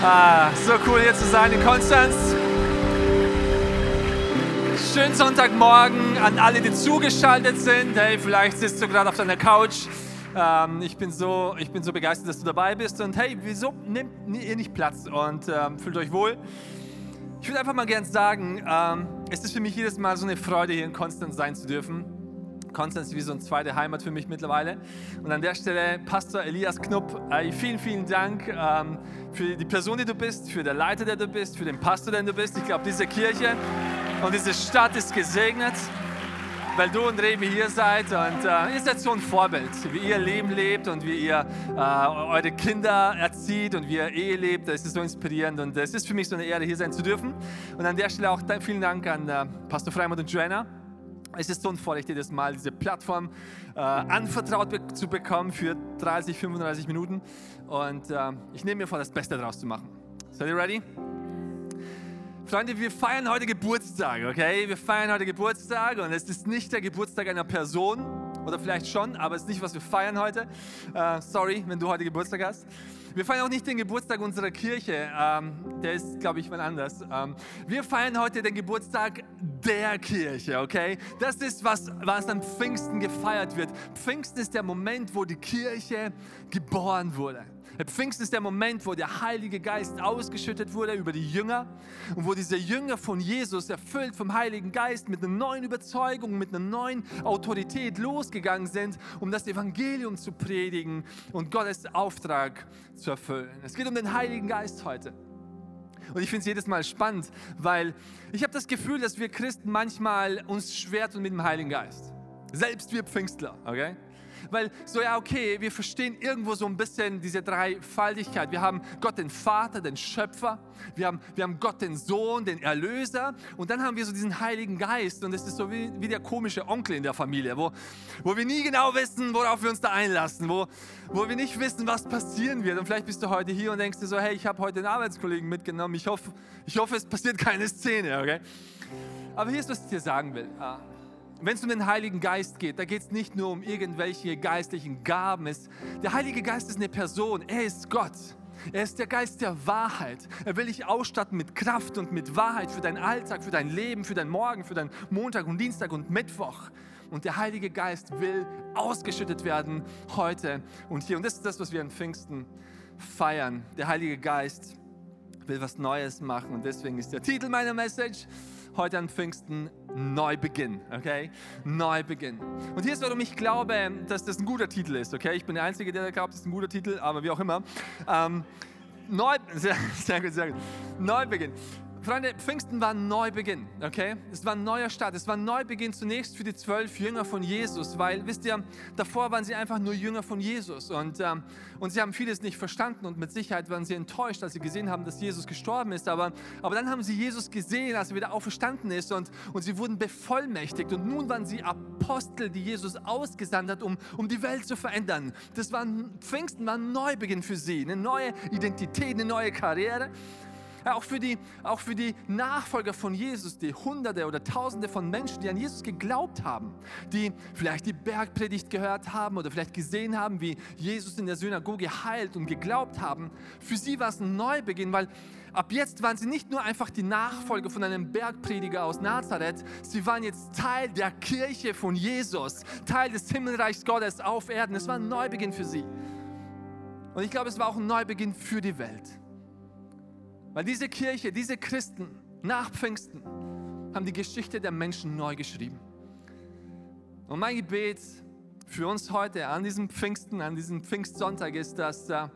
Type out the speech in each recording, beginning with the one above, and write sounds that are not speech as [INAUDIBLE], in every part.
Ah, so cool hier zu sein in Konstanz. Schönen Sonntagmorgen an alle, die zugeschaltet sind. Hey, vielleicht sitzt du gerade auf deiner Couch. Ähm, ich, bin so, ich bin so begeistert, dass du dabei bist. Und hey, wieso nehmt ihr nicht Platz und ähm, fühlt euch wohl? Ich würde einfach mal gern sagen, ähm, es ist für mich jedes Mal so eine Freude, hier in Konstanz sein zu dürfen. Konstanz ist wie so eine zweite Heimat für mich mittlerweile. Und an der Stelle, Pastor Elias Knupp, äh, vielen, vielen Dank ähm, für die Person, die du bist, für den Leiter, der du bist, für den Pastor, der du bist. Ich glaube, diese Kirche und diese Stadt ist gesegnet, weil du und Remi hier seid. Und äh, ihr seid so ein Vorbild, wie ihr Leben lebt und wie ihr äh, eure Kinder erzieht und wie ihr Ehe lebt. Das ist so inspirierend und es ist für mich so eine Ehre, hier sein zu dürfen. Und an der Stelle auch vielen Dank an äh, Pastor Freimund und Joanna es ist so ein Vorrecht, jedes Mal diese Plattform äh, anvertraut be zu bekommen für 30, 35 Minuten. Und äh, ich nehme mir vor, das Beste daraus zu machen. Seid ihr ready? Freunde, wir feiern heute Geburtstag, okay? Wir feiern heute Geburtstag und es ist nicht der Geburtstag einer Person oder vielleicht schon, aber es ist nicht, was wir feiern heute. Äh, sorry, wenn du heute Geburtstag hast. Wir feiern auch nicht den Geburtstag unserer Kirche, ähm, der ist, glaube ich, mal anders. Ähm, wir feiern heute den Geburtstag der Kirche, okay? Das ist, was, was an Pfingsten gefeiert wird. Pfingsten ist der Moment, wo die Kirche geboren wurde. Pfingsten ist der Moment, wo der Heilige Geist ausgeschüttet wurde über die Jünger und wo diese Jünger von Jesus, erfüllt vom Heiligen Geist, mit einer neuen Überzeugung, mit einer neuen Autorität losgegangen sind, um das Evangelium zu predigen und Gottes Auftrag zu erfüllen. Es geht um den Heiligen Geist heute. Und ich finde es jedes Mal spannend, weil ich habe das Gefühl, dass wir Christen manchmal uns schwer tun mit dem Heiligen Geist. Selbst wir Pfingstler, okay? Weil so ja, okay, wir verstehen irgendwo so ein bisschen diese Dreifaltigkeit. Wir haben Gott den Vater, den Schöpfer, wir haben, wir haben Gott den Sohn, den Erlöser und dann haben wir so diesen Heiligen Geist und es ist so wie, wie der komische Onkel in der Familie, wo, wo wir nie genau wissen, worauf wir uns da einlassen, wo, wo wir nicht wissen, was passieren wird. Und vielleicht bist du heute hier und denkst dir so, hey, ich habe heute einen Arbeitskollegen mitgenommen, ich hoffe, ich hoffe, es passiert keine Szene, okay? Aber hier ist, was ich dir sagen will. Wenn es um den Heiligen Geist geht, da geht es nicht nur um irgendwelche geistlichen Gaben. Es, der Heilige Geist ist eine Person, er ist Gott. Er ist der Geist der Wahrheit. Er will dich ausstatten mit Kraft und mit Wahrheit für deinen Alltag, für dein Leben, für deinen Morgen, für deinen Montag und Dienstag und Mittwoch. Und der Heilige Geist will ausgeschüttet werden heute und hier. Und das ist das, was wir an Pfingsten feiern. Der Heilige Geist will was Neues machen. Und deswegen ist der Titel meiner Message heute an Pfingsten Neubeginn, okay? Neubeginn. Und hier ist, warum ich glaube, dass das ein guter Titel ist, okay? Ich bin der Einzige, der glaubt, das ist ein guter Titel, aber wie auch immer. Ähm, Neu, [LAUGHS] sehr, sehr gut, sehr gut. Neubeginn. Freunde, Pfingsten war ein Neubeginn, okay? Es war ein neuer Start. Es war ein Neubeginn zunächst für die zwölf Jünger von Jesus, weil, wisst ihr, davor waren sie einfach nur Jünger von Jesus und, ähm, und sie haben vieles nicht verstanden und mit Sicherheit waren sie enttäuscht, als sie gesehen haben, dass Jesus gestorben ist. Aber, aber dann haben sie Jesus gesehen, als er wieder auferstanden ist und, und sie wurden bevollmächtigt und nun waren sie Apostel, die Jesus ausgesandt hat, um, um die Welt zu verändern. Das war, Pfingsten war ein Neubeginn für sie, eine neue Identität, eine neue Karriere. Auch, für die, auch für die Nachfolger von Jesus, die Hunderte oder Tausende von Menschen, die an Jesus geglaubt haben, die vielleicht die Bergpredigt gehört haben oder vielleicht gesehen haben, wie Jesus in der Synagoge heilt und geglaubt haben. Für sie war es ein Neubeginn, weil ab jetzt waren sie nicht nur einfach die Nachfolger von einem Bergprediger aus Nazareth, sie waren jetzt Teil der Kirche von Jesus, Teil des Himmelreichs Gottes auf Erden. Es war ein Neubeginn für sie. Und ich glaube, es war auch ein Neubeginn für die Welt. Weil diese Kirche, diese Christen nach Pfingsten haben die Geschichte der Menschen neu geschrieben. Und mein Gebet für uns heute an diesem Pfingsten, an diesem Pfingstsonntag ist, dass äh,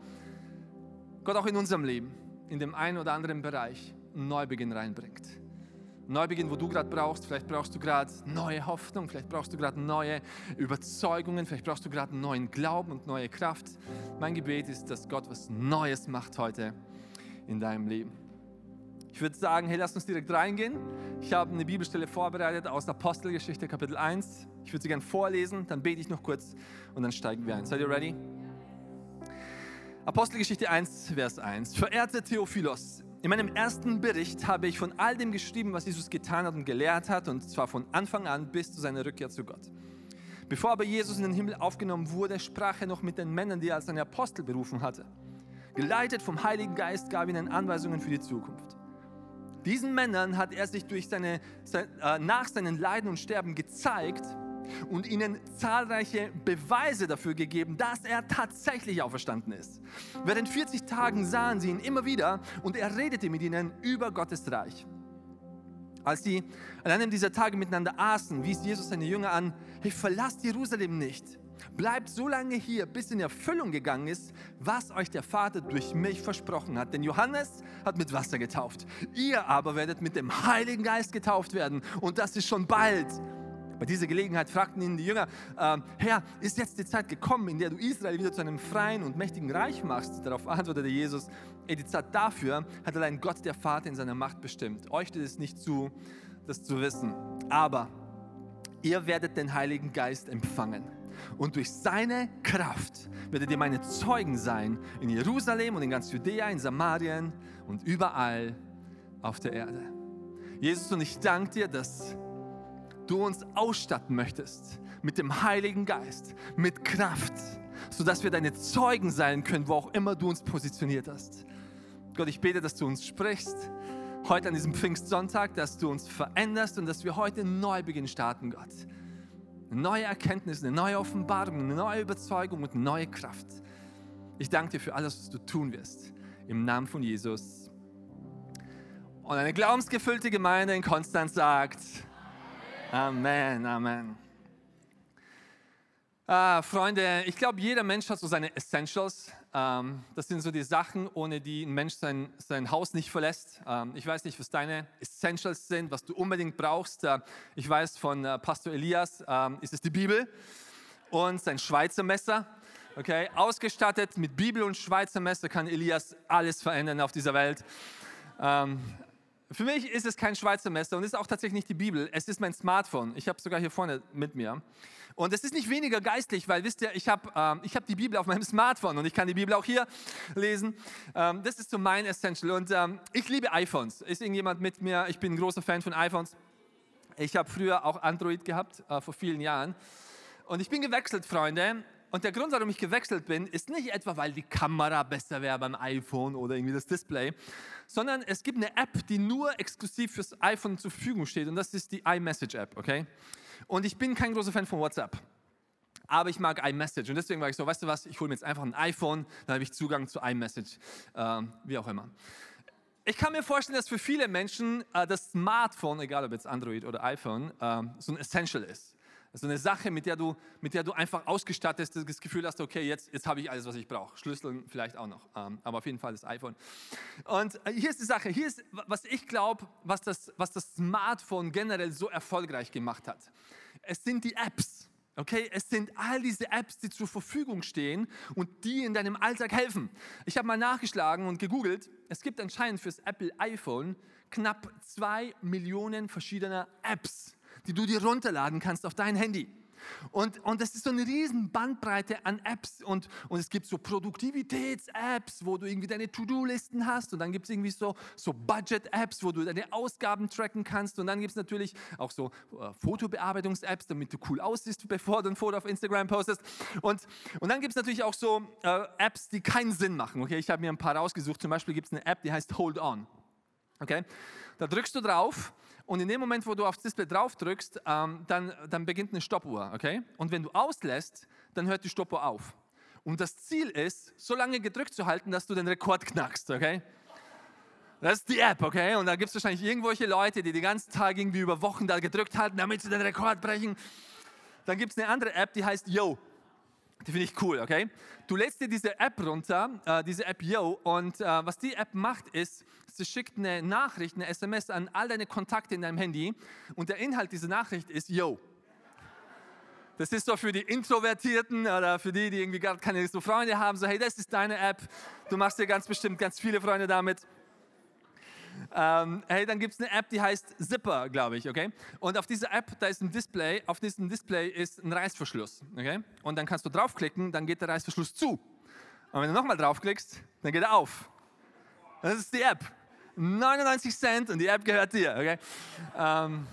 Gott auch in unserem Leben, in dem einen oder anderen Bereich, einen Neubeginn reinbringt. Ein Neubeginn, wo du gerade brauchst. Vielleicht brauchst du gerade neue Hoffnung, vielleicht brauchst du gerade neue Überzeugungen, vielleicht brauchst du gerade einen neuen Glauben und neue Kraft. Mein Gebet ist, dass Gott was Neues macht heute in deinem Leben. Ich würde sagen, hey, lass uns direkt reingehen. Ich habe eine Bibelstelle vorbereitet aus Apostelgeschichte Kapitel 1. Ich würde sie gerne vorlesen, dann bete ich noch kurz und dann steigen wir ein. Seid ihr ready? Apostelgeschichte 1, Vers 1. Verehrter Theophilos, in meinem ersten Bericht habe ich von all dem geschrieben, was Jesus getan hat und gelehrt hat, und zwar von Anfang an bis zu seiner Rückkehr zu Gott. Bevor aber Jesus in den Himmel aufgenommen wurde, sprach er noch mit den Männern, die er als seine Apostel berufen hatte. Geleitet vom Heiligen Geist gab ihnen Anweisungen für die Zukunft. Diesen Männern hat er sich durch seine, äh, nach seinen Leiden und Sterben gezeigt und ihnen zahlreiche Beweise dafür gegeben, dass er tatsächlich auferstanden ist. Während 40 Tagen sahen sie ihn immer wieder und er redete mit ihnen über Gottes Reich. Als sie an einem dieser Tage miteinander aßen, wies Jesus seine Jünger an, hey, verlasst Jerusalem nicht. Bleibt so lange hier, bis in Erfüllung gegangen ist, was euch der Vater durch mich versprochen hat. Denn Johannes hat mit Wasser getauft. Ihr aber werdet mit dem Heiligen Geist getauft werden. Und das ist schon bald. Bei dieser Gelegenheit fragten ihn die Jünger, äh, Herr, ist jetzt die Zeit gekommen, in der du Israel wieder zu einem freien und mächtigen Reich machst? Darauf antwortete Jesus, die Zeit dafür hat allein Gott, der Vater, in seiner Macht bestimmt. Euch steht es nicht zu, das zu wissen. Aber ihr werdet den Heiligen Geist empfangen. Und durch seine Kraft werdet ihr meine Zeugen sein in Jerusalem und in ganz Judäa, in Samarien und überall auf der Erde. Jesus, und ich danke dir, dass du uns ausstatten möchtest mit dem Heiligen Geist, mit Kraft, sodass wir deine Zeugen sein können, wo auch immer du uns positioniert hast. Gott, ich bete, dass du uns sprichst, heute an diesem Pfingstsonntag, dass du uns veränderst und dass wir heute einen Neubeginn starten, Gott eine neue Erkenntnis, eine neue Offenbarung, eine neue Überzeugung und neue Kraft. Ich danke dir für alles, was du tun wirst. Im Namen von Jesus. Und eine glaubensgefüllte Gemeinde in Konstanz sagt, Amen, Amen. Ah, Freunde, ich glaube, jeder Mensch hat so seine Essentials. Ähm, das sind so die Sachen, ohne die ein Mensch sein, sein Haus nicht verlässt. Ähm, ich weiß nicht, was deine Essentials sind, was du unbedingt brauchst. Äh, ich weiß von äh, Pastor Elias, ähm, ist es die Bibel und sein Schweizer Messer. Okay, ausgestattet mit Bibel und Schweizer Messer kann Elias alles verändern auf dieser Welt. Für mich ist es kein Schweizer Messer und ist auch tatsächlich nicht die Bibel. Es ist mein Smartphone. Ich habe es sogar hier vorne mit mir. Und es ist nicht weniger geistlich, weil wisst ihr, ich habe ähm, hab die Bibel auf meinem [LAUGHS] Smartphone und ich kann die Bibel auch hier lesen. Ähm, das ist so mein Essential. Und ähm, ich liebe iPhones. Ist irgendjemand mit mir? Ich bin ein großer Fan von iPhones. Ich habe früher auch Android gehabt, äh, vor vielen Jahren. Und ich bin gewechselt, Freunde. Und der Grund, warum ich gewechselt bin, ist nicht etwa, weil die Kamera besser wäre beim iPhone oder irgendwie das Display, sondern es gibt eine App, die nur exklusiv fürs iPhone zur Verfügung steht und das ist die iMessage-App, okay? Und ich bin kein großer Fan von WhatsApp. Aber ich mag iMessage und deswegen war ich so, weißt du was, ich hole mir jetzt einfach ein iPhone, dann habe ich Zugang zu iMessage, äh, wie auch immer. Ich kann mir vorstellen, dass für viele Menschen äh, das Smartphone, egal ob jetzt Android oder iPhone, äh, so ein Essential ist. So eine Sache, mit der du, mit der du einfach ausgestattet das Gefühl hast, okay, jetzt, jetzt habe ich alles, was ich brauche. Schlüssel vielleicht auch noch, ähm, aber auf jeden Fall das iPhone. Und äh, hier ist die Sache, hier ist, was ich glaube, was das, was das Smartphone generell so erfolgreich gemacht hat. Es sind die Apps. Okay, es sind all diese Apps, die zur Verfügung stehen und die in deinem Alltag helfen. Ich habe mal nachgeschlagen und gegoogelt. Es gibt anscheinend fürs Apple iPhone knapp zwei Millionen verschiedener Apps die du dir runterladen kannst auf dein Handy. Und, und das ist so eine riesen Bandbreite an Apps und, und es gibt so Produktivitäts-Apps, wo du irgendwie deine To-Do-Listen hast und dann gibt es irgendwie so, so Budget-Apps, wo du deine Ausgaben tracken kannst und dann gibt es natürlich auch so äh, Fotobearbeitungs-Apps, damit du cool aussiehst, [LAUGHS] bevor du ein Foto auf Instagram postest und, und dann gibt es natürlich auch so äh, Apps, die keinen Sinn machen. Okay, ich habe mir ein paar rausgesucht, zum Beispiel gibt es eine App, die heißt Hold On. Okay, da drückst du drauf und in dem Moment, wo du aufs Display drauf drückst, ähm, dann, dann beginnt eine Stoppuhr. Okay? Und wenn du auslässt, dann hört die Stoppuhr auf. Und das Ziel ist, so lange gedrückt zu halten, dass du den Rekord knackst. Okay? Das ist die App, okay? Und da gibt es wahrscheinlich irgendwelche Leute, die den ganzen Tag irgendwie über Wochen da gedrückt halten, damit sie den Rekord brechen. Dann gibt es eine andere App, die heißt Yo. Die finde ich cool, okay? Du lädst dir diese App runter, äh, diese App Yo, und äh, was die App macht, ist, sie schickt eine Nachricht, eine SMS an all deine Kontakte in deinem Handy und der Inhalt dieser Nachricht ist Yo. Das ist so für die Introvertierten oder für die, die irgendwie gar keine so Freunde haben. So, hey, das ist deine App. Du machst dir ganz bestimmt ganz viele Freunde damit. Ähm, hey, dann gibt es eine App, die heißt Zipper, glaube ich, okay? Und auf dieser App, da ist ein Display, auf diesem Display ist ein Reißverschluss, okay? Und dann kannst du draufklicken, dann geht der Reißverschluss zu. Und wenn du nochmal draufklickst, dann geht er auf. Das ist die App. 99 Cent und die App gehört dir, okay? Ähm,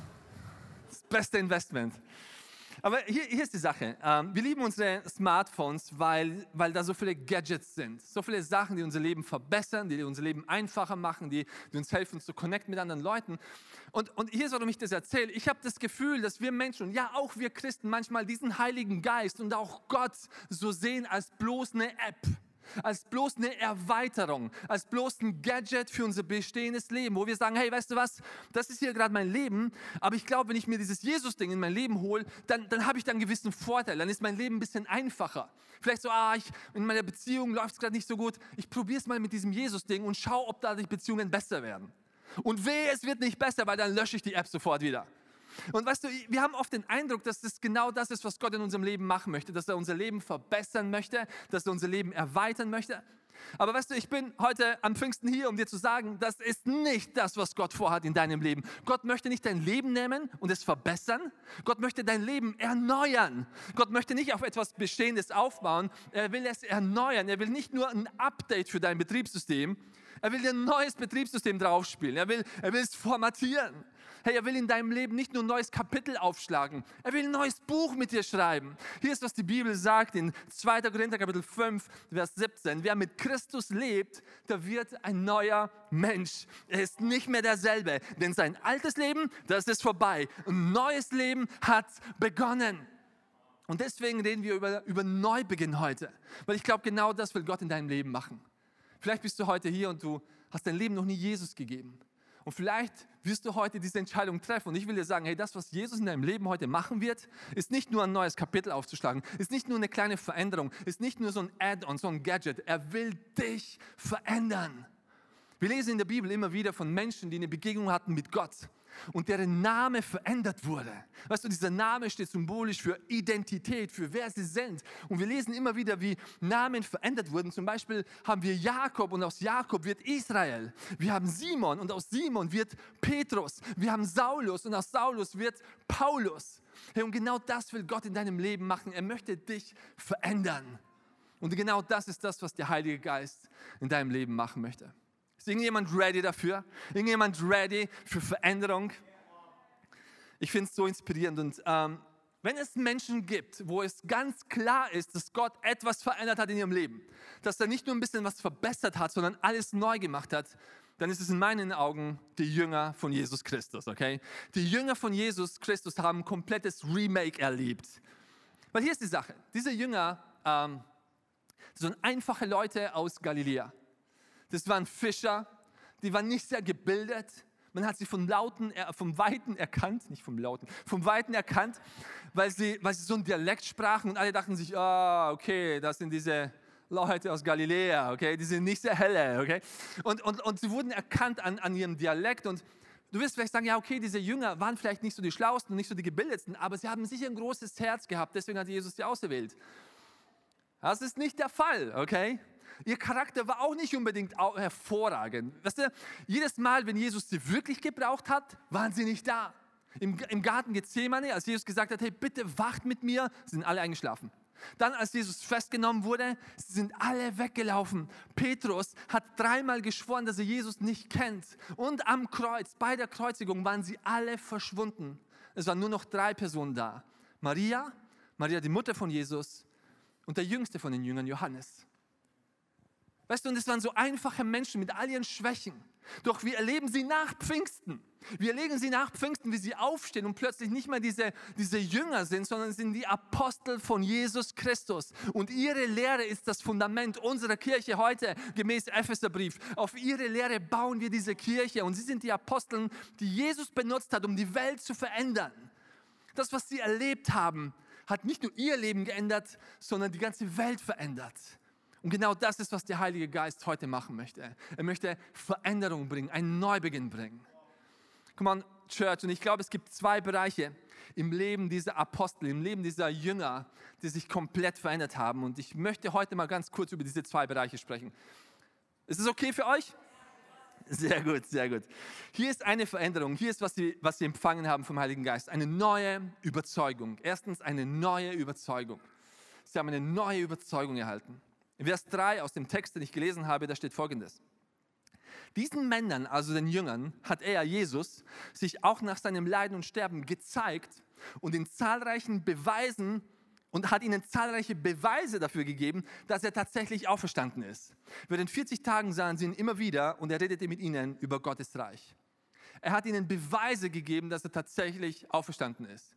das beste Investment. Aber hier, hier ist die Sache. Ähm, wir lieben unsere Smartphones, weil, weil da so viele Gadgets sind. So viele Sachen, die unser Leben verbessern, die unser Leben einfacher machen, die, die uns helfen zu connecten mit anderen Leuten. Und, und hier ist, warum ich das erzähle. Ich habe das Gefühl, dass wir Menschen, und ja auch wir Christen, manchmal diesen Heiligen Geist und auch Gott so sehen als bloß eine App als bloß eine Erweiterung, als bloß ein Gadget für unser bestehendes Leben, wo wir sagen, hey, weißt du was, das ist hier gerade mein Leben, aber ich glaube, wenn ich mir dieses Jesus-Ding in mein Leben hole, dann, dann habe ich da einen gewissen Vorteil, dann ist mein Leben ein bisschen einfacher. Vielleicht so, ah, ich, in meiner Beziehung läuft es gerade nicht so gut, ich probiere es mal mit diesem Jesus-Ding und schaue, ob da die Beziehungen besser werden. Und wehe, es wird nicht besser, weil dann lösche ich die App sofort wieder. Und weißt du, wir haben oft den Eindruck, dass das genau das ist, was Gott in unserem Leben machen möchte, dass er unser Leben verbessern möchte, dass er unser Leben erweitern möchte. Aber weißt du, ich bin heute am Pfingsten hier, um dir zu sagen, das ist nicht das, was Gott vorhat in deinem Leben. Gott möchte nicht dein Leben nehmen und es verbessern. Gott möchte dein Leben erneuern. Gott möchte nicht auf etwas Bestehendes aufbauen. Er will es erneuern. Er will nicht nur ein Update für dein Betriebssystem. Er will dir ein neues Betriebssystem draufspielen. Er will, er will es formatieren. Hey, er will in deinem Leben nicht nur ein neues Kapitel aufschlagen, er will ein neues Buch mit dir schreiben. Hier ist, was die Bibel sagt in 2. Korinther Kapitel 5, Vers 17. Wer mit Christus lebt, der wird ein neuer Mensch. Er ist nicht mehr derselbe, denn sein altes Leben, das ist vorbei. Ein neues Leben hat begonnen. Und deswegen reden wir über, über Neubeginn heute, weil ich glaube, genau das will Gott in deinem Leben machen. Vielleicht bist du heute hier und du hast dein Leben noch nie Jesus gegeben. Und vielleicht wirst du heute diese Entscheidung treffen. Und ich will dir sagen, hey, das, was Jesus in deinem Leben heute machen wird, ist nicht nur ein neues Kapitel aufzuschlagen, ist nicht nur eine kleine Veränderung, ist nicht nur so ein Add-on, so ein Gadget. Er will dich verändern. Wir lesen in der Bibel immer wieder von Menschen, die eine Begegnung hatten mit Gott und deren Name verändert wurde. Weißt du, dieser Name steht symbolisch für Identität, für wer sie sind. Und wir lesen immer wieder, wie Namen verändert wurden. Zum Beispiel haben wir Jakob und aus Jakob wird Israel. Wir haben Simon und aus Simon wird Petrus. Wir haben Saulus und aus Saulus wird Paulus. Hey, und genau das will Gott in deinem Leben machen. Er möchte dich verändern. Und genau das ist das, was der Heilige Geist in deinem Leben machen möchte. Ist irgendjemand ready dafür? Irgendjemand ready für Veränderung? Ich finde es so inspirierend. Und ähm, wenn es Menschen gibt, wo es ganz klar ist, dass Gott etwas verändert hat in ihrem Leben, dass er nicht nur ein bisschen was verbessert hat, sondern alles neu gemacht hat, dann ist es in meinen Augen die Jünger von Jesus Christus, okay? Die Jünger von Jesus Christus haben ein komplettes Remake erlebt. Weil hier ist die Sache, diese Jünger ähm, sind einfache Leute aus Galiläa. Das waren Fischer, die waren nicht sehr gebildet. Man hat sie vom Lauten, vom Weiten erkannt, nicht vom Lauten, vom Weiten erkannt, weil sie, weil sie so einen Dialekt sprachen und alle dachten sich, ah, oh, okay, das sind diese Leute aus Galiläa, okay, die sind nicht sehr helle, okay. Und, und, und sie wurden erkannt an, an ihrem Dialekt und du wirst vielleicht sagen, ja, okay, diese Jünger waren vielleicht nicht so die Schlausten und nicht so die Gebildetsten, aber sie haben sicher ein großes Herz gehabt, deswegen hat Jesus sie ausgewählt. Das ist nicht der Fall, okay? Ihr Charakter war auch nicht unbedingt hervorragend. Weißt du, jedes Mal, wenn Jesus sie wirklich gebraucht hat, waren sie nicht da. Im, Im Garten Gethsemane, als Jesus gesagt hat, hey, bitte wacht mit mir, sind alle eingeschlafen. Dann, als Jesus festgenommen wurde, sind alle weggelaufen. Petrus hat dreimal geschworen, dass er Jesus nicht kennt. Und am Kreuz, bei der Kreuzigung, waren sie alle verschwunden. Es waren nur noch drei Personen da. Maria, Maria, die Mutter von Jesus, und der jüngste von den Jüngern, Johannes. Weißt du, und es waren so einfache Menschen mit all ihren Schwächen. Doch wir erleben sie nach Pfingsten. Wir erleben sie nach Pfingsten, wie sie aufstehen und plötzlich nicht mehr diese, diese Jünger sind, sondern sind die Apostel von Jesus Christus. Und ihre Lehre ist das Fundament unserer Kirche heute, gemäß Epheserbrief. Auf ihre Lehre bauen wir diese Kirche. Und sie sind die Aposteln, die Jesus benutzt hat, um die Welt zu verändern. Das, was sie erlebt haben, hat nicht nur ihr Leben geändert, sondern die ganze Welt verändert. Und genau das ist, was der Heilige Geist heute machen möchte. Er möchte Veränderung bringen, einen Neubeginn bringen. Komm on, Church und ich glaube, es gibt zwei Bereiche im Leben dieser Apostel, im Leben dieser Jünger, die sich komplett verändert haben. Und ich möchte heute mal ganz kurz über diese zwei Bereiche sprechen. Ist es okay für euch? Sehr gut, sehr gut. Hier ist eine Veränderung. Hier ist, was sie, was sie empfangen haben vom Heiligen Geist. Eine neue Überzeugung. Erstens eine neue Überzeugung. Sie haben eine neue Überzeugung erhalten. In Vers 3 aus dem Text, den ich gelesen habe, da steht folgendes. Diesen Männern, also den Jüngern, hat er, Jesus, sich auch nach seinem Leiden und Sterben gezeigt und in zahlreichen Beweisen und hat ihnen zahlreiche Beweise dafür gegeben, dass er tatsächlich auferstanden ist. Während 40 Tagen sahen sie ihn immer wieder und er redete mit ihnen über Gottes Reich. Er hat ihnen Beweise gegeben, dass er tatsächlich auferstanden ist.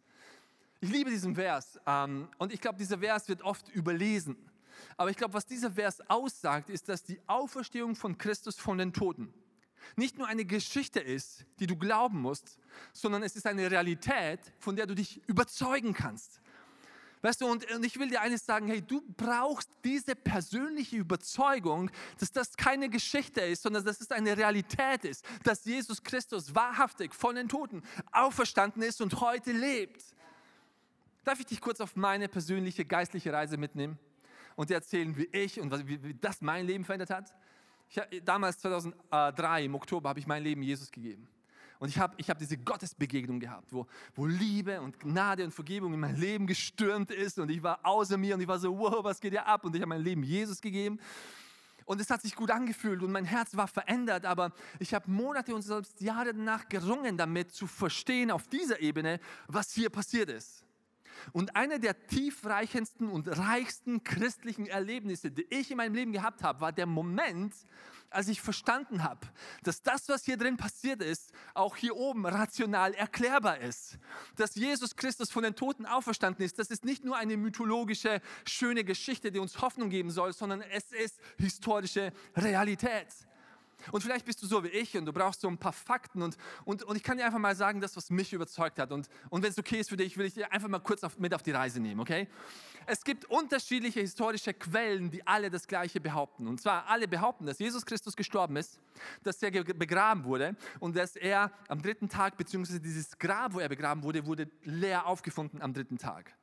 Ich liebe diesen Vers ähm, und ich glaube, dieser Vers wird oft überlesen. Aber ich glaube, was dieser Vers aussagt, ist, dass die Auferstehung von Christus von den Toten nicht nur eine Geschichte ist, die du glauben musst, sondern es ist eine Realität, von der du dich überzeugen kannst. Weißt du, und, ich will dir eines sagen, hey, du brauchst diese persönliche Überzeugung, dass das keine Geschichte ist, sondern dass es eine Realität ist, dass Jesus Christus wahrhaftig von den Toten auferstanden ist und heute lebt. Darf ich dich kurz auf meine persönliche geistliche Reise mitnehmen? Und dir erzählen, wie ich und wie, wie das mein Leben verändert hat. Ich, damals, 2003, im Oktober, habe ich mein Leben Jesus gegeben. Und ich habe ich hab diese Gottesbegegnung gehabt, wo, wo Liebe und Gnade und Vergebung in mein Leben gestürmt ist. Und ich war außer mir und ich war so, wow, was geht hier ab? Und ich habe mein Leben Jesus gegeben. Und es hat sich gut angefühlt und mein Herz war verändert, aber ich habe Monate und selbst Jahre danach gerungen damit zu verstehen auf dieser Ebene, was hier passiert ist. Und eine der tiefreichendsten und reichsten christlichen Erlebnisse, die ich in meinem Leben gehabt habe, war der Moment, als ich verstanden habe, dass das, was hier drin passiert ist, auch hier oben rational erklärbar ist. Dass Jesus Christus von den Toten auferstanden ist, das ist nicht nur eine mythologische, schöne Geschichte, die uns Hoffnung geben soll, sondern es ist historische Realität. Und vielleicht bist du so wie ich und du brauchst so ein paar Fakten. Und, und, und ich kann dir einfach mal sagen, das, was mich überzeugt hat. Und, und wenn es okay ist für dich, will ich dir einfach mal kurz auf, mit auf die Reise nehmen, okay? Es gibt unterschiedliche historische Quellen, die alle das Gleiche behaupten. Und zwar alle behaupten, dass Jesus Christus gestorben ist, dass er begraben wurde und dass er am dritten Tag, beziehungsweise dieses Grab, wo er begraben wurde, wurde leer aufgefunden am dritten Tag.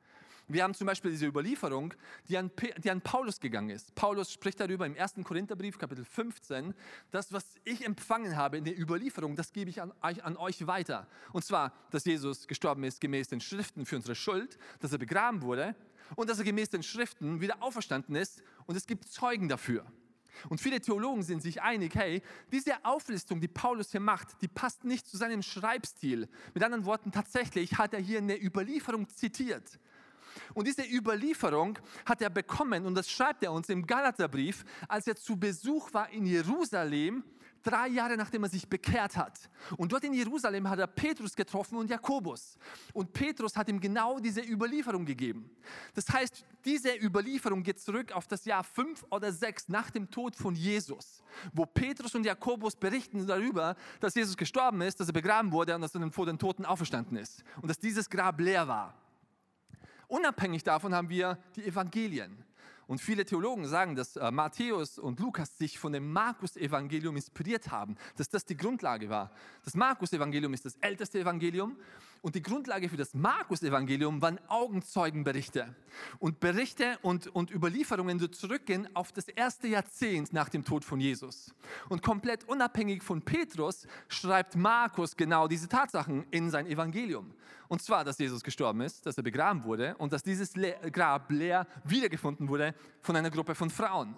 Wir haben zum Beispiel diese Überlieferung, die an, die an Paulus gegangen ist. Paulus spricht darüber im 1. Korintherbrief, Kapitel 15. Das, was ich empfangen habe in der Überlieferung, das gebe ich an, an euch weiter. Und zwar, dass Jesus gestorben ist gemäß den Schriften für unsere Schuld, dass er begraben wurde und dass er gemäß den Schriften wieder auferstanden ist und es gibt Zeugen dafür. Und viele Theologen sind sich einig, hey, diese Auflistung, die Paulus hier macht, die passt nicht zu seinem Schreibstil. Mit anderen Worten, tatsächlich hat er hier eine Überlieferung zitiert. Und diese Überlieferung hat er bekommen, und das schreibt er uns im Galaterbrief, als er zu Besuch war in Jerusalem, drei Jahre nachdem er sich bekehrt hat. Und dort in Jerusalem hat er Petrus getroffen und Jakobus. Und Petrus hat ihm genau diese Überlieferung gegeben. Das heißt, diese Überlieferung geht zurück auf das Jahr fünf oder sechs nach dem Tod von Jesus, wo Petrus und Jakobus berichten darüber, dass Jesus gestorben ist, dass er begraben wurde und dass er vor den Toten auferstanden ist. Und dass dieses Grab leer war. Unabhängig davon haben wir die Evangelien. Und viele Theologen sagen, dass äh, Matthäus und Lukas sich von dem Markus-Evangelium inspiriert haben, dass das die Grundlage war. Das Markus-Evangelium ist das älteste Evangelium und die Grundlage für das Markus-Evangelium waren Augenzeugenberichte und Berichte und, und Überlieferungen, die zurückgehen auf das erste Jahrzehnt nach dem Tod von Jesus. Und komplett unabhängig von Petrus schreibt Markus genau diese Tatsachen in sein Evangelium. Und zwar, dass Jesus gestorben ist, dass er begraben wurde und dass dieses Grab leer wiedergefunden wurde von einer Gruppe von Frauen.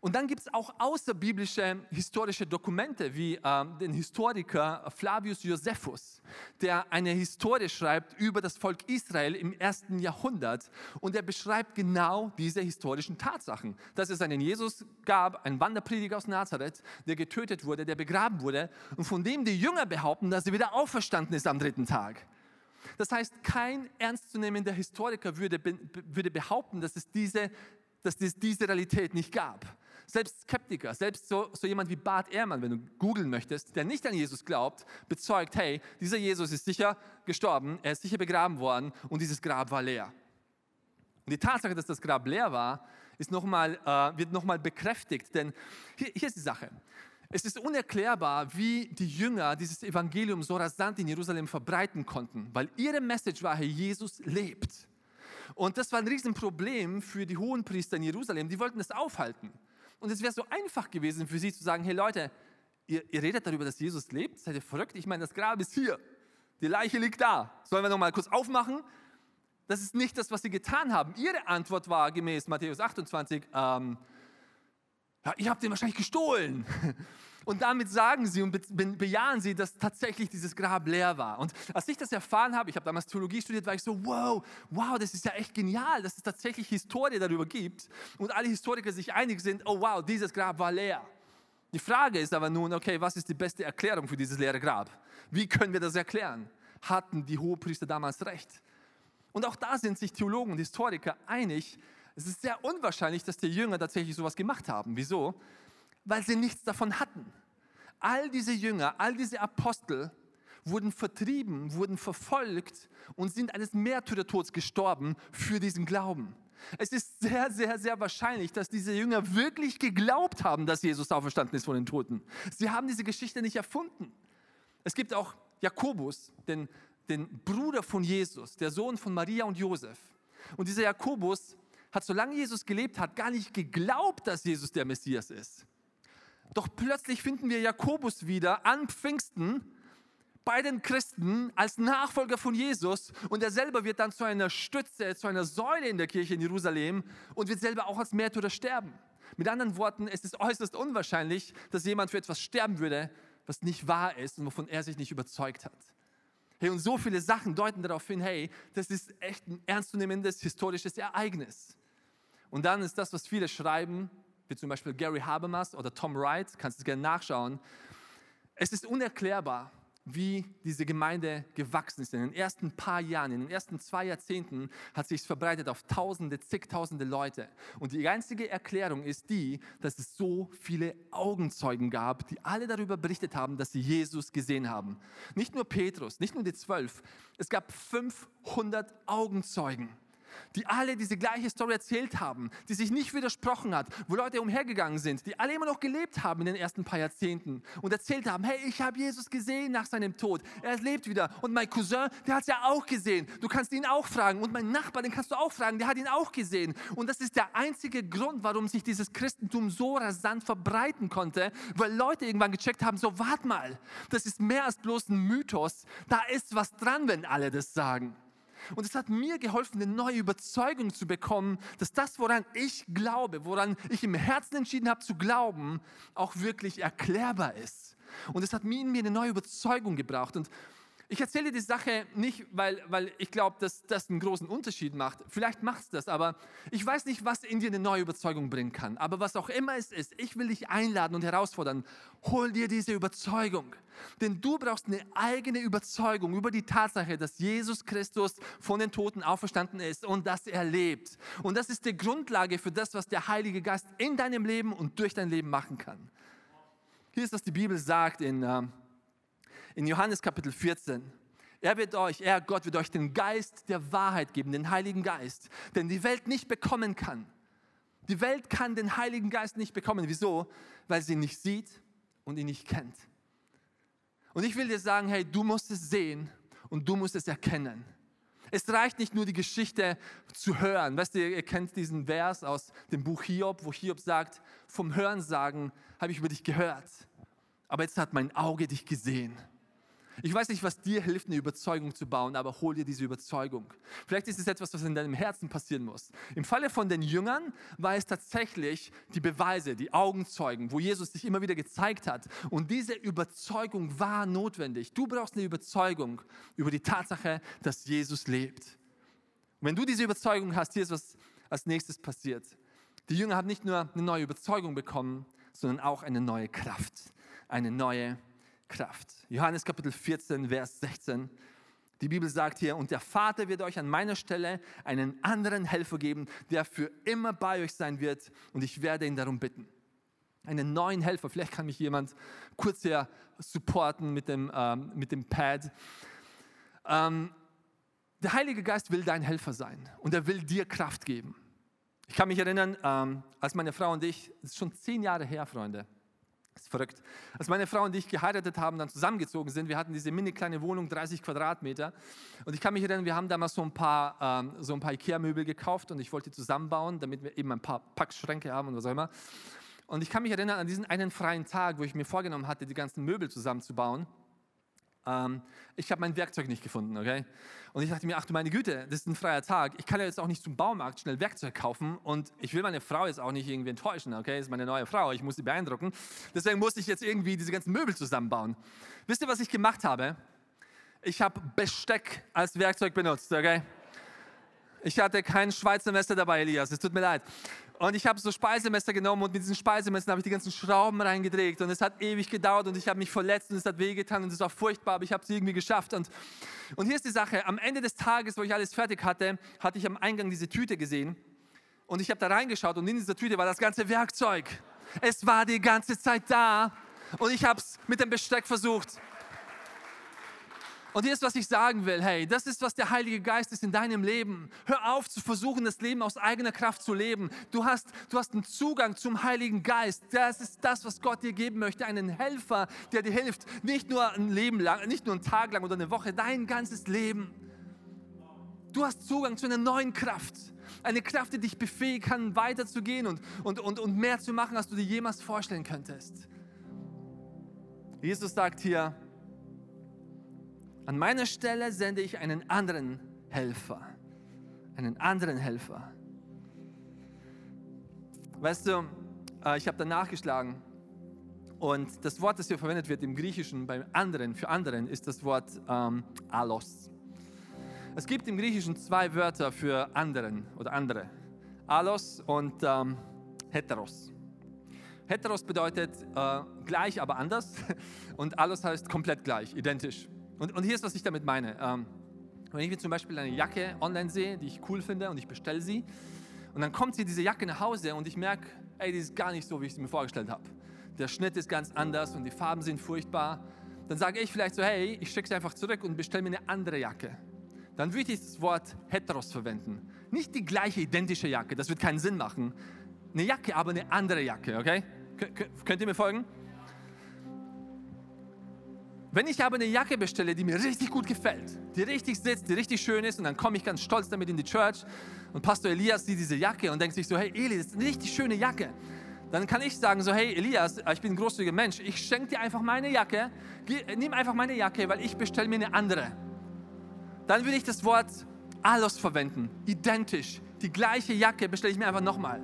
Und dann gibt es auch außerbiblische historische Dokumente, wie äh, den Historiker Flavius Josephus, der eine Historie schreibt über das Volk Israel im ersten Jahrhundert. Und er beschreibt genau diese historischen Tatsachen, dass es einen Jesus gab, einen Wanderprediger aus Nazareth, der getötet wurde, der begraben wurde und von dem die Jünger behaupten, dass er wieder auferstanden ist am dritten Tag. Das heißt, kein ernstzunehmender Historiker würde, würde behaupten, dass es diese, dass es diese Realität nicht gab. Selbst Skeptiker, selbst so, so jemand wie Bart Ehrmann, wenn du googeln möchtest, der nicht an Jesus glaubt, bezeugt, hey, dieser Jesus ist sicher gestorben, er ist sicher begraben worden und dieses Grab war leer. Und die Tatsache, dass das Grab leer war, ist noch mal, äh, wird nochmal bekräftigt, denn hier, hier ist die Sache. Es ist unerklärbar, wie die Jünger dieses Evangelium so rasant in Jerusalem verbreiten konnten, weil ihre Message war, Herr Jesus lebt. Und das war ein Riesenproblem für die Hohenpriester in Jerusalem. Die wollten das aufhalten. Und es wäre so einfach gewesen für sie zu sagen, hey Leute, ihr, ihr redet darüber, dass Jesus lebt? Seid ihr verrückt? Ich meine, das Grab ist hier. Die Leiche liegt da. Sollen wir noch mal kurz aufmachen? Das ist nicht das, was sie getan haben. Ihre Antwort war gemäß Matthäus 28, ähm, ja, ihr habt den wahrscheinlich gestohlen. Und damit sagen sie und bejahen sie, dass tatsächlich dieses Grab leer war. Und als ich das erfahren habe, ich habe damals Theologie studiert, war ich so, wow, wow, das ist ja echt genial, dass es tatsächlich Historie darüber gibt und alle Historiker sich einig sind, oh wow, dieses Grab war leer. Die Frage ist aber nun, okay, was ist die beste Erklärung für dieses leere Grab? Wie können wir das erklären? Hatten die Hohepriester damals recht? Und auch da sind sich Theologen und Historiker einig, es ist sehr unwahrscheinlich, dass die Jünger tatsächlich sowas gemacht haben. Wieso? Weil sie nichts davon hatten. All diese Jünger, all diese Apostel wurden vertrieben, wurden verfolgt und sind eines Märtyrertods gestorben für diesen Glauben. Es ist sehr, sehr, sehr wahrscheinlich, dass diese Jünger wirklich geglaubt haben, dass Jesus auferstanden ist von den Toten. Sie haben diese Geschichte nicht erfunden. Es gibt auch Jakobus, den, den Bruder von Jesus, der Sohn von Maria und Josef. Und dieser Jakobus hat, solange Jesus gelebt hat, gar nicht geglaubt, dass Jesus der Messias ist. Doch plötzlich finden wir Jakobus wieder an Pfingsten bei den Christen als Nachfolger von Jesus und er selber wird dann zu einer Stütze, zu einer Säule in der Kirche in Jerusalem und wird selber auch als Märtyrer sterben. Mit anderen Worten, es ist äußerst unwahrscheinlich, dass jemand für etwas sterben würde, was nicht wahr ist und wovon er sich nicht überzeugt hat. Hey, und so viele Sachen deuten darauf hin, hey, das ist echt ein ernstzunehmendes historisches Ereignis. Und dann ist das, was viele schreiben, wie zum Beispiel Gary Habermas oder Tom Wright, kannst du es gerne nachschauen. Es ist unerklärbar, wie diese Gemeinde gewachsen ist. In den ersten paar Jahren, in den ersten zwei Jahrzehnten hat sich verbreitet auf Tausende, zigtausende Leute. Und die einzige Erklärung ist die, dass es so viele Augenzeugen gab, die alle darüber berichtet haben, dass sie Jesus gesehen haben. Nicht nur Petrus, nicht nur die zwölf, es gab 500 Augenzeugen die alle diese gleiche Story erzählt haben, die sich nicht widersprochen hat, wo Leute umhergegangen sind, die alle immer noch gelebt haben in den ersten paar Jahrzehnten und erzählt haben, hey, ich habe Jesus gesehen nach seinem Tod, er lebt wieder. Und mein Cousin, der hat es ja auch gesehen, du kannst ihn auch fragen. Und mein Nachbar, den kannst du auch fragen, der hat ihn auch gesehen. Und das ist der einzige Grund, warum sich dieses Christentum so rasant verbreiten konnte, weil Leute irgendwann gecheckt haben, so warte mal, das ist mehr als bloß ein Mythos, da ist was dran, wenn alle das sagen. Und es hat mir geholfen, eine neue Überzeugung zu bekommen, dass das, woran ich glaube, woran ich im Herzen entschieden habe zu glauben, auch wirklich erklärbar ist. Und es hat mir in mir eine neue Überzeugung gebraucht. Und ich erzähle die Sache nicht, weil, weil ich glaube, dass das einen großen Unterschied macht. Vielleicht macht es das, aber ich weiß nicht, was in dir eine neue Überzeugung bringen kann. Aber was auch immer es ist, ich will dich einladen und herausfordern. Hol dir diese Überzeugung. Denn du brauchst eine eigene Überzeugung über die Tatsache, dass Jesus Christus von den Toten auferstanden ist und dass er lebt. Und das ist die Grundlage für das, was der Heilige Geist in deinem Leben und durch dein Leben machen kann. Hier ist, was die Bibel sagt in ähm, in Johannes Kapitel 14. Er wird euch, er Gott wird euch den Geist der Wahrheit geben, den Heiligen Geist, den die Welt nicht bekommen kann. Die Welt kann den Heiligen Geist nicht bekommen. Wieso? Weil sie ihn nicht sieht und ihn nicht kennt. Und ich will dir sagen, hey, du musst es sehen und du musst es erkennen. Es reicht nicht nur die Geschichte zu hören. Weißt du, ihr kennt diesen Vers aus dem Buch Hiob, wo Hiob sagt, vom Hörensagen habe ich über dich gehört, aber jetzt hat mein Auge dich gesehen. Ich weiß nicht, was dir hilft, eine Überzeugung zu bauen, aber hol dir diese Überzeugung. Vielleicht ist es etwas, was in deinem Herzen passieren muss. Im Falle von den Jüngern war es tatsächlich die Beweise, die Augenzeugen, wo Jesus sich immer wieder gezeigt hat. Und diese Überzeugung war notwendig. Du brauchst eine Überzeugung über die Tatsache, dass Jesus lebt. Und wenn du diese Überzeugung hast, hier ist was als nächstes passiert. Die Jünger haben nicht nur eine neue Überzeugung bekommen, sondern auch eine neue Kraft. Eine neue Kraft. Johannes Kapitel 14, Vers 16. Die Bibel sagt hier, und der Vater wird euch an meiner Stelle einen anderen Helfer geben, der für immer bei euch sein wird, und ich werde ihn darum bitten. Einen neuen Helfer, vielleicht kann mich jemand kurz hier supporten mit dem, ähm, mit dem Pad. Ähm, der Heilige Geist will dein Helfer sein und er will dir Kraft geben. Ich kann mich erinnern, ähm, als meine Frau und ich, das ist schon zehn Jahre her, Freunde, Das ist verrückt. Als meine Frau und ich geheiratet haben, dann zusammengezogen sind, wir hatten diese mini kleine Wohnung, 30 Quadratmeter. Und ich kann mich erinnern, wir haben damals so ein paar, ähm, so ein paar Ikea-Möbel gekauft und ich wollte zusammenbauen, damit wir eben ein paar Packschränke haben und was auch immer. Und ich kann mich erinnern an diesen einen freien Tag, wo ich mir vorgenommen hatte, die ganzen Möbel zusammenzubauen. Ähm, ich habe mein Werkzeug nicht gefunden, okay? Und ich dachte mir, ach du meine Güte, das ist ein freier Tag. Ich kann ja jetzt auch nicht zum Baumarkt schnell Werkzeug kaufen und ich will meine Frau jetzt auch nicht irgendwie enttäuschen, okay? Das ist meine neue Frau, ich muss sie beeindrucken. Deswegen musste ich jetzt irgendwie diese ganzen Möbel zusammenbauen. Wisst ihr, was ich gemacht habe? Ich habe Besteck als Werkzeug benutzt, okay? Ich hatte kein Schweizer Messer dabei, Elias, es tut mir leid. Und ich habe so Speisemesser genommen und mit diesen Speisemessern habe ich die ganzen Schrauben reingedreht und es hat ewig gedauert und ich habe mich verletzt und es hat wehgetan und es war furchtbar, aber ich habe es irgendwie geschafft. Und, und hier ist die Sache, am Ende des Tages, wo ich alles fertig hatte, hatte ich am Eingang diese Tüte gesehen und ich habe da reingeschaut und in dieser Tüte war das ganze Werkzeug. Es war die ganze Zeit da und ich habe es mit dem Besteck versucht. Und hier ist, was ich sagen will. Hey, das ist, was der Heilige Geist ist in deinem Leben. Hör auf zu versuchen, das Leben aus eigener Kraft zu leben. Du hast, du hast einen Zugang zum Heiligen Geist. Das ist das, was Gott dir geben möchte. Einen Helfer, der dir hilft. Nicht nur ein Leben lang, nicht nur einen Tag lang oder eine Woche, dein ganzes Leben. Du hast Zugang zu einer neuen Kraft. Eine Kraft, die dich befähigen kann, weiterzugehen und, und, und, und mehr zu machen, als du dir jemals vorstellen könntest. Jesus sagt hier, an meiner Stelle sende ich einen anderen Helfer. Einen anderen Helfer. Weißt du, äh, ich habe da nachgeschlagen und das Wort, das hier verwendet wird im Griechischen beim anderen, für anderen, ist das Wort ähm, alos. Es gibt im Griechischen zwei Wörter für anderen oder andere. Alos und ähm, heteros. Heteros bedeutet äh, gleich, aber anders [LAUGHS] und alos heißt komplett gleich, identisch. Und, und hier ist, was ich damit meine. Ähm, wenn ich mir zum Beispiel eine Jacke online sehe, die ich cool finde und ich bestelle sie, und dann kommt sie diese Jacke nach Hause und ich merke, ey, die ist gar nicht so, wie ich sie mir vorgestellt habe. Der Schnitt ist ganz anders und die Farben sind furchtbar. Dann sage ich vielleicht so, hey, ich schicke sie einfach zurück und bestelle mir eine andere Jacke. Dann würde ich das Wort heteros verwenden. Nicht die gleiche, identische Jacke, das wird keinen Sinn machen. Eine Jacke, aber eine andere Jacke, okay? Könnt ihr mir folgen? Wenn ich aber eine Jacke bestelle, die mir richtig gut gefällt, die richtig sitzt, die richtig schön ist und dann komme ich ganz stolz damit in die Church und Pastor Elias sieht diese Jacke und denkt sich so, hey Eli, das ist eine richtig schöne Jacke. Dann kann ich sagen so, hey Elias, ich bin ein großzügiger Mensch, ich schenke dir einfach meine Jacke, nimm einfach meine Jacke, weil ich bestelle mir eine andere. Dann würde ich das Wort allos verwenden, identisch. Die gleiche Jacke bestelle ich mir einfach nochmal.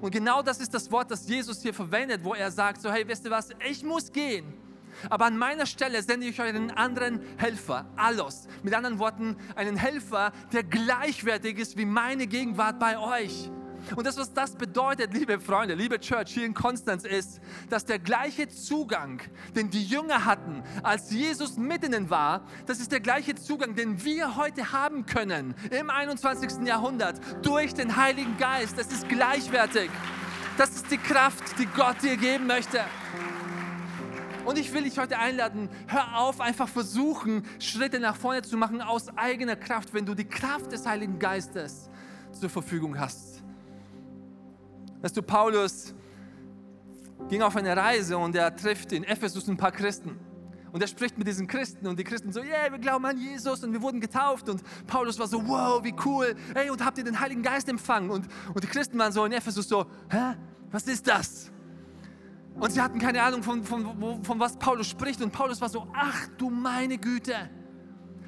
Und genau das ist das Wort, das Jesus hier verwendet, wo er sagt so, hey, wisst ihr was, ich muss gehen aber an meiner Stelle sende ich euch einen anderen Helfer, Allos. Mit anderen Worten, einen Helfer, der gleichwertig ist wie meine Gegenwart bei euch. Und das, was das bedeutet, liebe Freunde, liebe Church hier in Konstanz, ist, dass der gleiche Zugang, den die Jünger hatten, als Jesus mit ihnen war, das ist der gleiche Zugang, den wir heute haben können im 21. Jahrhundert durch den Heiligen Geist. Das ist gleichwertig. Das ist die Kraft, die Gott dir geben möchte. Und ich will dich heute einladen, hör auf, einfach versuchen, Schritte nach vorne zu machen aus eigener Kraft, wenn du die Kraft des Heiligen Geistes zur Verfügung hast. Weißt du, Paulus ging auf eine Reise und er trifft in Ephesus ein paar Christen. Und er spricht mit diesen Christen und die Christen so, yeah, wir glauben an Jesus und wir wurden getauft. Und Paulus war so, wow, wie cool. Hey, und habt ihr den Heiligen Geist empfangen? Und, und die Christen waren so in Ephesus so, hä, was ist das? Und sie hatten keine Ahnung, von, von, von was Paulus spricht. Und Paulus war so, ach du meine Güte.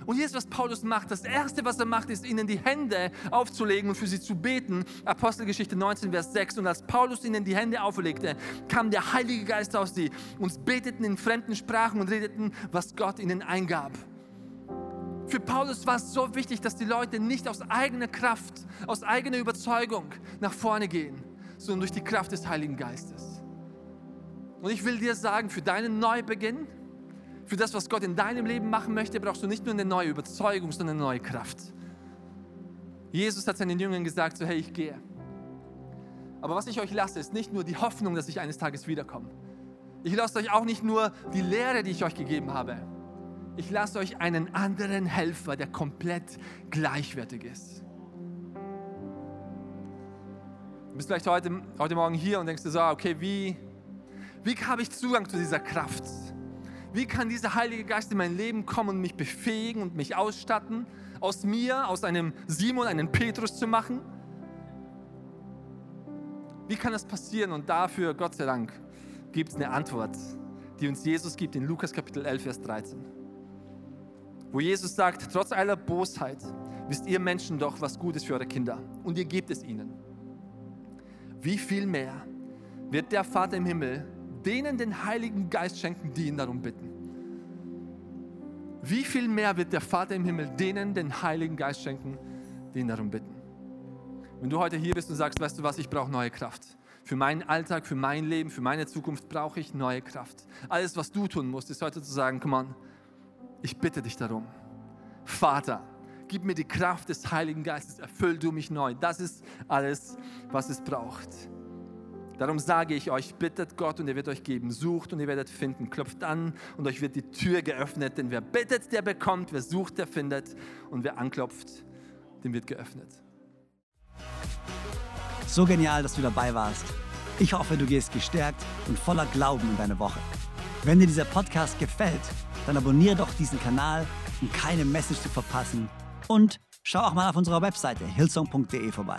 Und hier ist, was Paulus macht. Das Erste, was er macht, ist, ihnen die Hände aufzulegen und für sie zu beten. Apostelgeschichte 19, Vers 6. Und als Paulus ihnen die Hände auflegte, kam der Heilige Geist aus sie und beteten in fremden Sprachen und redeten, was Gott ihnen eingab. Für Paulus war es so wichtig, dass die Leute nicht aus eigener Kraft, aus eigener Überzeugung nach vorne gehen, sondern durch die Kraft des Heiligen Geistes. Und ich will dir sagen, für deinen Neubeginn, für das, was Gott in deinem Leben machen möchte, brauchst du nicht nur eine neue Überzeugung, sondern eine neue Kraft. Jesus hat seinen Jüngern gesagt, so hey, ich gehe. Aber was ich euch lasse, ist nicht nur die Hoffnung, dass ich eines Tages wiederkomme. Ich lasse euch auch nicht nur die Lehre, die ich euch gegeben habe. Ich lasse euch einen anderen Helfer, der komplett gleichwertig ist. Du bist vielleicht heute, heute Morgen hier und denkst dir so, okay, wie, Wie habe ich Zugang zu dieser Kraft? Wie kann dieser Heilige Geist in mein Leben kommen und mich befähigen und mich ausstatten, aus mir, aus einem Simon, einen Petrus zu machen? Wie kann das passieren? Und dafür, Gott sei Dank, gibt es eine Antwort, die uns Jesus gibt in Lukas Kapitel 11, Vers 13. Wo Jesus sagt, trotz aller Bosheit wisst ihr Menschen doch, was gut ist für eure Kinder. Und ihr gebt es ihnen. Wie viel mehr wird der Vater im Himmel denen den Heiligen Geist schenken, die ihn darum bitten? Wie viel mehr wird der Vater im Himmel denen den Heiligen Geist schenken, die ihn darum bitten? Wenn du heute hier bist und sagst, weißt du was, ich brauche neue Kraft. Für meinen Alltag, für mein Leben, für meine Zukunft brauche ich neue Kraft. Alles, was du tun musst, ist heute zu sagen, komm on, ich bitte dich darum. Vater, gib mir die Kraft des Heiligen Geistes, erfüll du mich neu. Das ist alles, was es braucht. Darum sage ich euch, bittet Gott und er wird euch geben, sucht und ihr werdet finden, klopft an und euch wird die Tür geöffnet, denn wer bittet, der bekommt, wer sucht, der findet und wer anklopft, dem wird geöffnet. So genial, dass du dabei warst. Ich hoffe, du gehst gestärkt und voller Glauben in deine Woche. Wenn dir dieser Podcast gefällt, dann abonniere doch diesen Kanal, um keine Message zu verpassen. Und schau auch mal auf unserer Webseite hillsong.de vorbei.